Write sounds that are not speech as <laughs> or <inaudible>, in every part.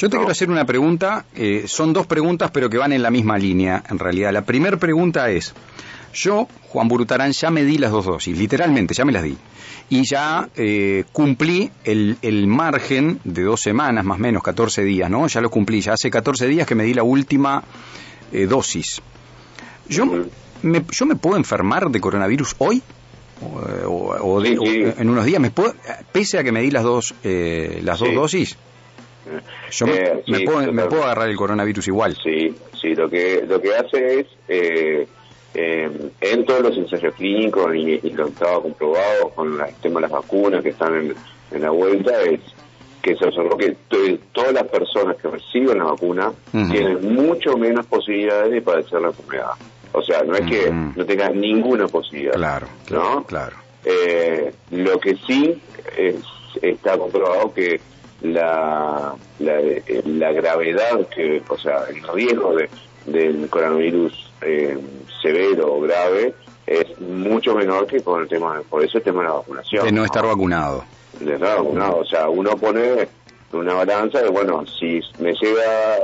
Yo te quiero hacer una pregunta, eh, son dos preguntas pero que van en la misma línea en realidad. La primera pregunta es, yo, Juan Burutarán, ya me di las dos dosis, literalmente, ya me las di. Y ya eh, cumplí el, el, margen de dos semanas, más o menos, 14 días, ¿no? Ya lo cumplí, ya hace 14 días que me di la última eh, dosis. Yo me, ¿Yo me puedo enfermar de coronavirus hoy? ¿O, o, de, o en unos días? ¿me puedo, pese a que me di las dos, eh, las dos dosis? Yo me, Eh, me sí, puedo, me puedo agarrar el coronavirus igual. Sí, sí, lo que lo que hace es eh, eh, en todos los ensayos clínicos y, y lo que estaba comprobado con la- el tema de las vacunas que están en, en la vuelta es que se observó que to- todas las personas que reciben la vacuna tienen mucho menos posibilidades de padecer la enfermedad. O sea, no es que no tengan ninguna posibilidad. Claro, claro, ¿no? claro. Eh, lo que sí es- está comprobado que la, la, eh, la gravedad, que, o sea, el riesgo de, del coronavirus eh, severo o grave es mucho menor que con el tema, por eso el tema de la vacunación. De no estar vacunado. De estar vacunado. O sea, uno pone una balanza de, bueno, si me llega,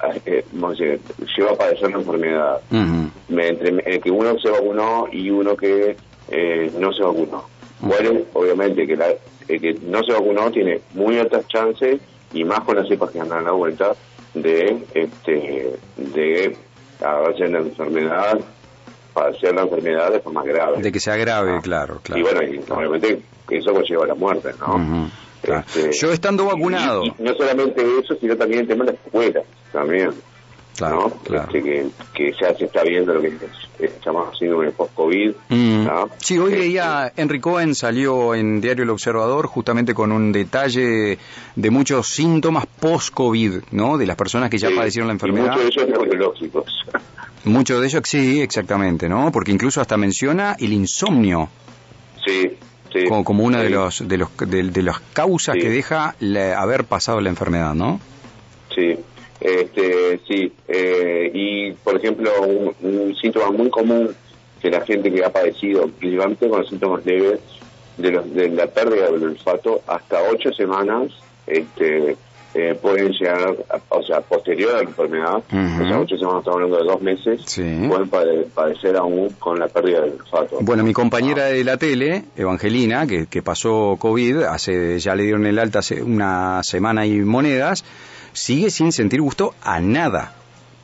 a, a- eh, vamos a decir, lleva a padecer la enfermedad, Ujú. me- entre eh, que uno se vacunó y uno que eh, no se vacunó. Bueno, obviamente que la, el que no se vacunó tiene muy altas chances y más con las cepas que andan a la vuelta de este de en la enfermedad, padecer la enfermedad de forma grave. De que sea grave, Ah. claro, claro. Y bueno, y obviamente eso conlleva la muerte, ¿no? Claro. Este, Yo estando vacunado, y- y no solamente eso, sino también el tema de las escuelas, también. Claro, ¿no? claro. Este, que, que ya se está viendo lo que llamamos síndrome post-COVID. Mm. ¿no? Sí, hoy Este, leía, Henry Cohen salió en Diario El Observador justamente con un detalle de muchos síntomas post-COVID, ¿no? De las personas que ya sí, padecieron la enfermedad. muchos de ellos neurológicos. <laughs> Muchos de ellos, sí, exactamente, ¿no? Porque incluso hasta menciona el insomnio sí, sí. como, como una de, Sí, los, de, los, de, de las causas Sí. que deja la- haber pasado la enfermedad, ¿no? Sí, este, sí. Por ejemplo, un, un síntoma muy común que la gente que ha padecido, principalmente con los síntomas leves de, los, de la pérdida del olfato, hasta ocho semanas este, eh, pueden llegar, a- o sea, posterior a la enfermedad, o sea, ocho semanas, estamos hablando de dos meses, Sí. pueden pade- padecer aún con la pérdida del olfato. Bueno, mi compañera de la tele, Evangelina, que, que pasó COVID, hace ya le dieron el alta hace una semana y monedas, sigue sin sentir gusto a nada,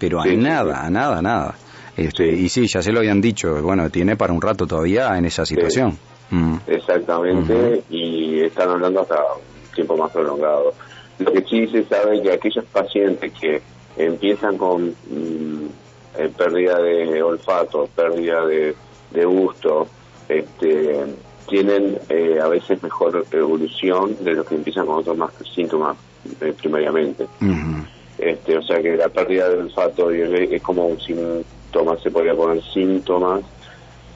pero a Sí, nada, a nada, a nada. Este. Y sí, ya se lo habían dicho, bueno, tiene para un rato todavía en esa situación. Mm. Exactamente, y están hablando hasta un tiempo más prolongado. Lo que sí se sabe es que aquellos pacientes que empiezan con mm, eh, pérdida de olfato, pérdida de, de gusto, este, tienen eh, a veces mejor evolución de los que empiezan con otros más síntomas eh, primariamente. Este, o sea que la pérdida del olfato y el- es como un síntoma, se podría poner síntomas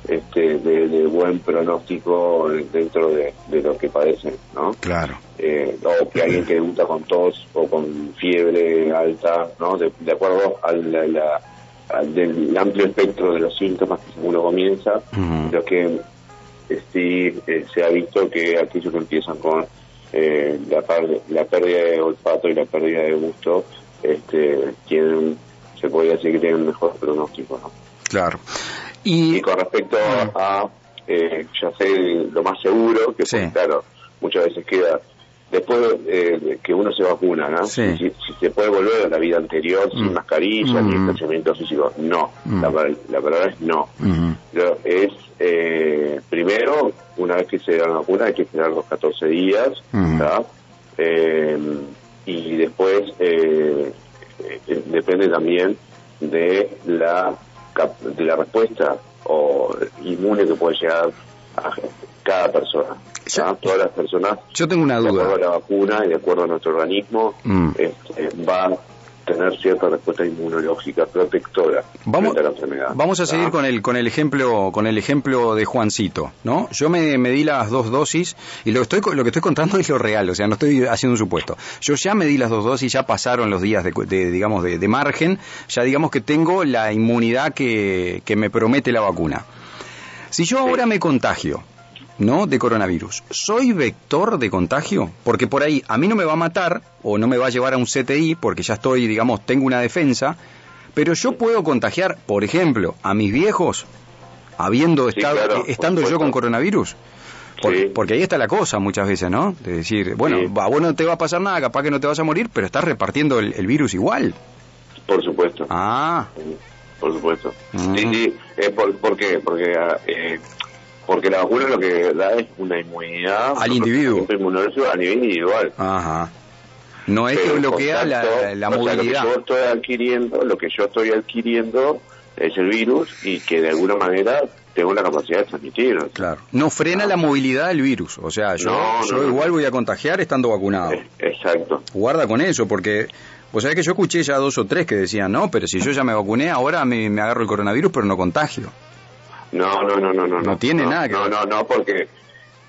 este, de, de buen pronóstico dentro de, de lo que padecen, ¿no? Claro. Eh, o que alguien que debuta con tos o con fiebre alta, ¿no? De, de acuerdo al, la- la- al del amplio espectro de los síntomas que uno comienza, lo que eh, sí eh, se ha visto que aquellos que empiezan con eh, la, la pérdida de olfato y la pérdida de gusto, este, tienen, se podría decir que tienen un mejor pronóstico, ¿no? Claro. Y Y, con respecto a, eh, ya sé, lo más seguro, que Sí. pues, claro, muchas veces queda, después eh, que uno se vacuna, ¿no? Sí. Si, si se puede volver a la vida anterior sin Mm. mascarilla ni Mm. distanciamiento físico, no. Mm. La, la palabra es no. Lo- es, eh, primero, una vez que se da la vacuna, hay que esperar los 14 días, Ujú. ¿tá? Eh, y después eh, eh, depende también de la de la respuesta o inmune que puede llegar a cada persona. Ya- Todas las personas, yo tengo una de acuerdo a duda. la vacuna y de acuerdo a nuestro organismo, Mm. este, va tener cierta respuesta inmunológica protectora Vamos, frente a la enfermedad. vamos a seguir con el con el ejemplo con el ejemplo de Juancito, ¿no? Yo me, me di las dos dosis y lo que estoy lo que estoy contando <laughs> es lo real, o sea, no estoy haciendo un supuesto. Yo ya me di las dos dosis, ya pasaron los días de, de, digamos de, de margen, ya digamos que tengo la inmunidad que, que me promete la vacuna. Si yo ahora me contagio ¿no? De coronavirus. ¿Soy vector de contagio? Porque por ahí a mí no me va a matar o no me va a llevar a un CTI porque ya estoy, digamos, tengo una defensa, pero yo puedo contagiar, por ejemplo, a mis viejos habiendo estado, eh, estando yo con coronavirus. Porque, ahí está la cosa muchas veces, ¿no? De decir, bueno, a vos no te va a pasar nada, capaz que no te vas a morir, pero estás repartiendo el, virus igual. Por supuesto. Ah. Por supuesto. Mm. Sí, sí. Eh, por, qué? Porque, eh, porque la vacuna lo que da es una inmunidad. Al individuo. a nivel individual. Ajá. No es que bloquea la, la movilidad. lo que yo estoy adquiriendo, lo que yo estoy adquiriendo es el virus y que de alguna manera tengo la capacidad de transmitirlo. Claro. No frena la movilidad del virus. O sea, yo, yo igual voy a contagiar estando vacunado. Exacto. Guarda con eso, porque vos sabés que yo escuché ya dos o tres que decían, no, pero si yo ya me vacuné, ahora me, agarro el coronavirus, pero no contagio. No, no, no, no, no. No. Tiene nada que No, no, no, porque,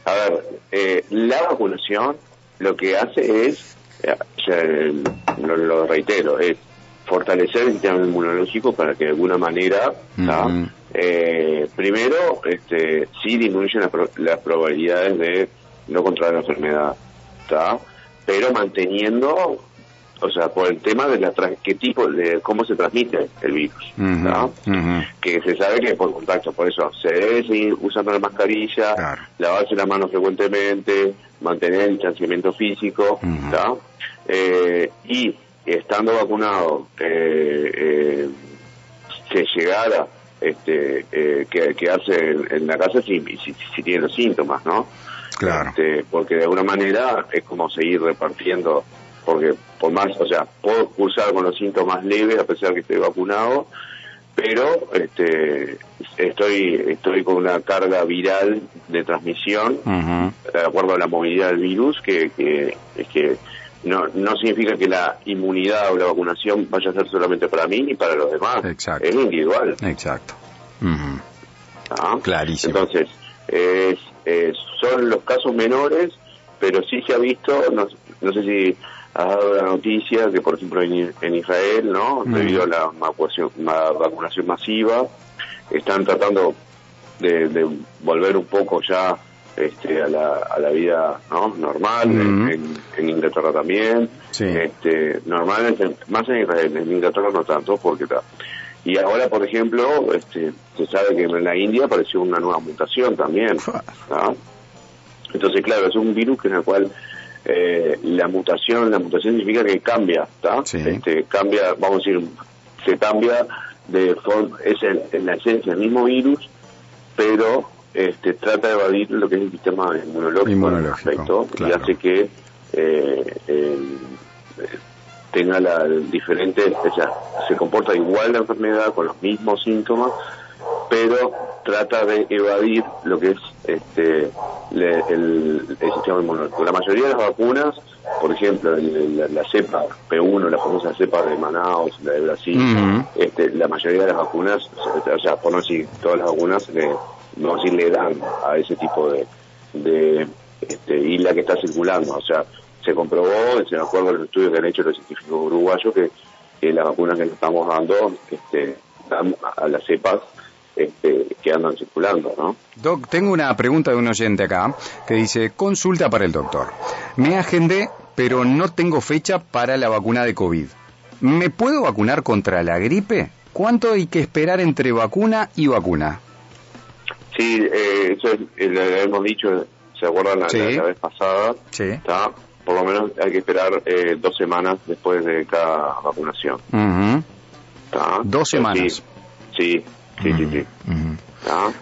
a ver, eh, la vacunación lo que hace es, eh, lo reitero, es fortalecer el sistema inmunológico para que de alguna manera, eh, primero, este, sí disminuyen las, probabilidades de no controlar la enfermedad, pero manteniendo, o sea, por el tema de la qué tipo, de cómo se transmite el virus, que se sabe que por contacto, por eso se debe seguir usando la mascarilla, lavarse las manos frecuentemente, mantener el distanciamiento físico, eh, y estando vacunado eh, eh, se llegara este, eh, que, quedarse en, la casa si, si, tiene los síntomas, ¿no? Claro. Este, porque de alguna manera es como seguir repartiendo, porque por más, o sea, puedo cursar con los síntomas leves a pesar que estoy vacunado, pero este, estoy estoy con una carga viral de transmisión de acuerdo a la movilidad del virus que, que es que no, no significa que la inmunidad o la vacunación vaya a ser solamente para mí y para los demás. Exacto. Es individual. Exacto. ¿Ah? Clarísimo. Entonces, son los casos menores, pero sí se ha visto, no, no sé si has dado la noticia que, por ejemplo, en, Israel, ¿no? Debido a la vacunación, vacunación masiva, están tratando de, de volver un poco ya este, a, la, a la vida ¿no? normal, en, Inglaterra también, este, normal, más en Israel, en Inglaterra no tanto, porque está. Y ahora, por ejemplo, este, se sabe que en la India apareció una nueva mutación también. <laughs> Entonces, claro, es un virus en el cual eh, la mutación, la mutación significa que cambia, Este, cambia, vamos a decir, se cambia de forma, es en, la esencia el mismo virus, pero este, trata de evadir lo que es el sistema inmunológico, y hace que eh, tenga la diferente, o sea, se comporta igual la enfermedad con los mismos síntomas, pero trata de evadir lo que es este el, sistema inmunológico. La mayoría de las vacunas, por ejemplo, la, cepa P1, la famosa cepa de Manaus, la de Brasil, este, la mayoría de las vacunas, o sea, por no decir todas las vacunas, no si le dan a ese tipo de, de este, isla que está circulando. O sea, se comprobó, se me acuerdo del estudio que han hecho los científicos uruguayos, que, que las vacunas que le estamos dando este, dan a las cepas este, que andan circulando, ¿no? Doc, tengo una pregunta de un oyente acá que dice, consulta para el doctor. Me agendé, pero no tengo fecha para la vacuna de COVID. ¿Me puedo vacunar contra la gripe? ¿Cuánto hay que esperar entre vacuna y vacuna? Sí, eh, eso eh, lo hemos dicho, ¿se acuerdan la, vez pasada? Sí. ¿Está? Por lo menos hay que esperar eh, dos semanas después de cada vacunación. Dos semanas. Sí, sí, sí, sí.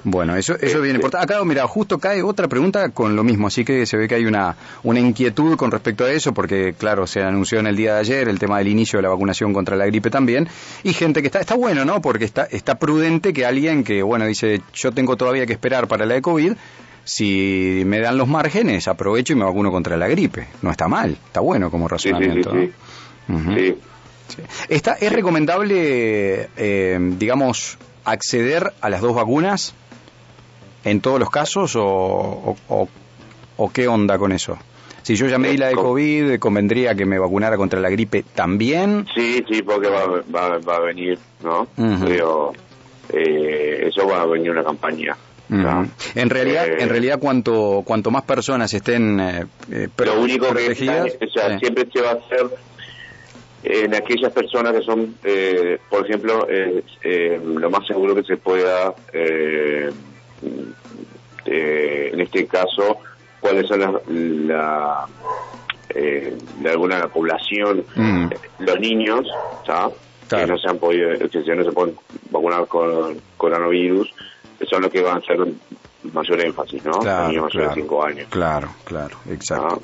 Bueno, eso, eso viene por Acá, mira, justo cae otra pregunta con lo mismo, así que se ve que hay una, una inquietud con respecto a eso, porque, claro, se anunció en el día de ayer el tema del inicio de la vacunación contra la gripe también, y gente que está, está bueno, ¿no? Porque está, está prudente que alguien que, bueno, dice, yo tengo todavía que esperar para la de COVID, si me dan los márgenes, aprovecho y me vacuno contra la gripe. No está mal, está bueno como razonamiento. Sí, Está, ¿Es recomendable, eh, digamos, acceder a las dos vacunas en todos los casos o, o, qué onda con eso? Si yo ya me di la de COVID, ¿convendría que me vacunara contra la gripe también? Sí, sí, porque va, va, a venir, ¿no? Pero eh, eso va a venir una campaña. En realidad, en realidad cuanto cuanto más personas estén eh, lo único que o sea, siempre se va a hacer en aquellas personas que son, eh, por ejemplo, eh, lo más seguro que se pueda, eh, en este caso, cuáles son las, la, de alguna población, mm. los niños, que no se han podido, que no se pueden vacunar con coronavirus, son los que van a hacer mayor énfasis, ¿no? Claro, niños mayores de 5 años. Claro, claro, exacto.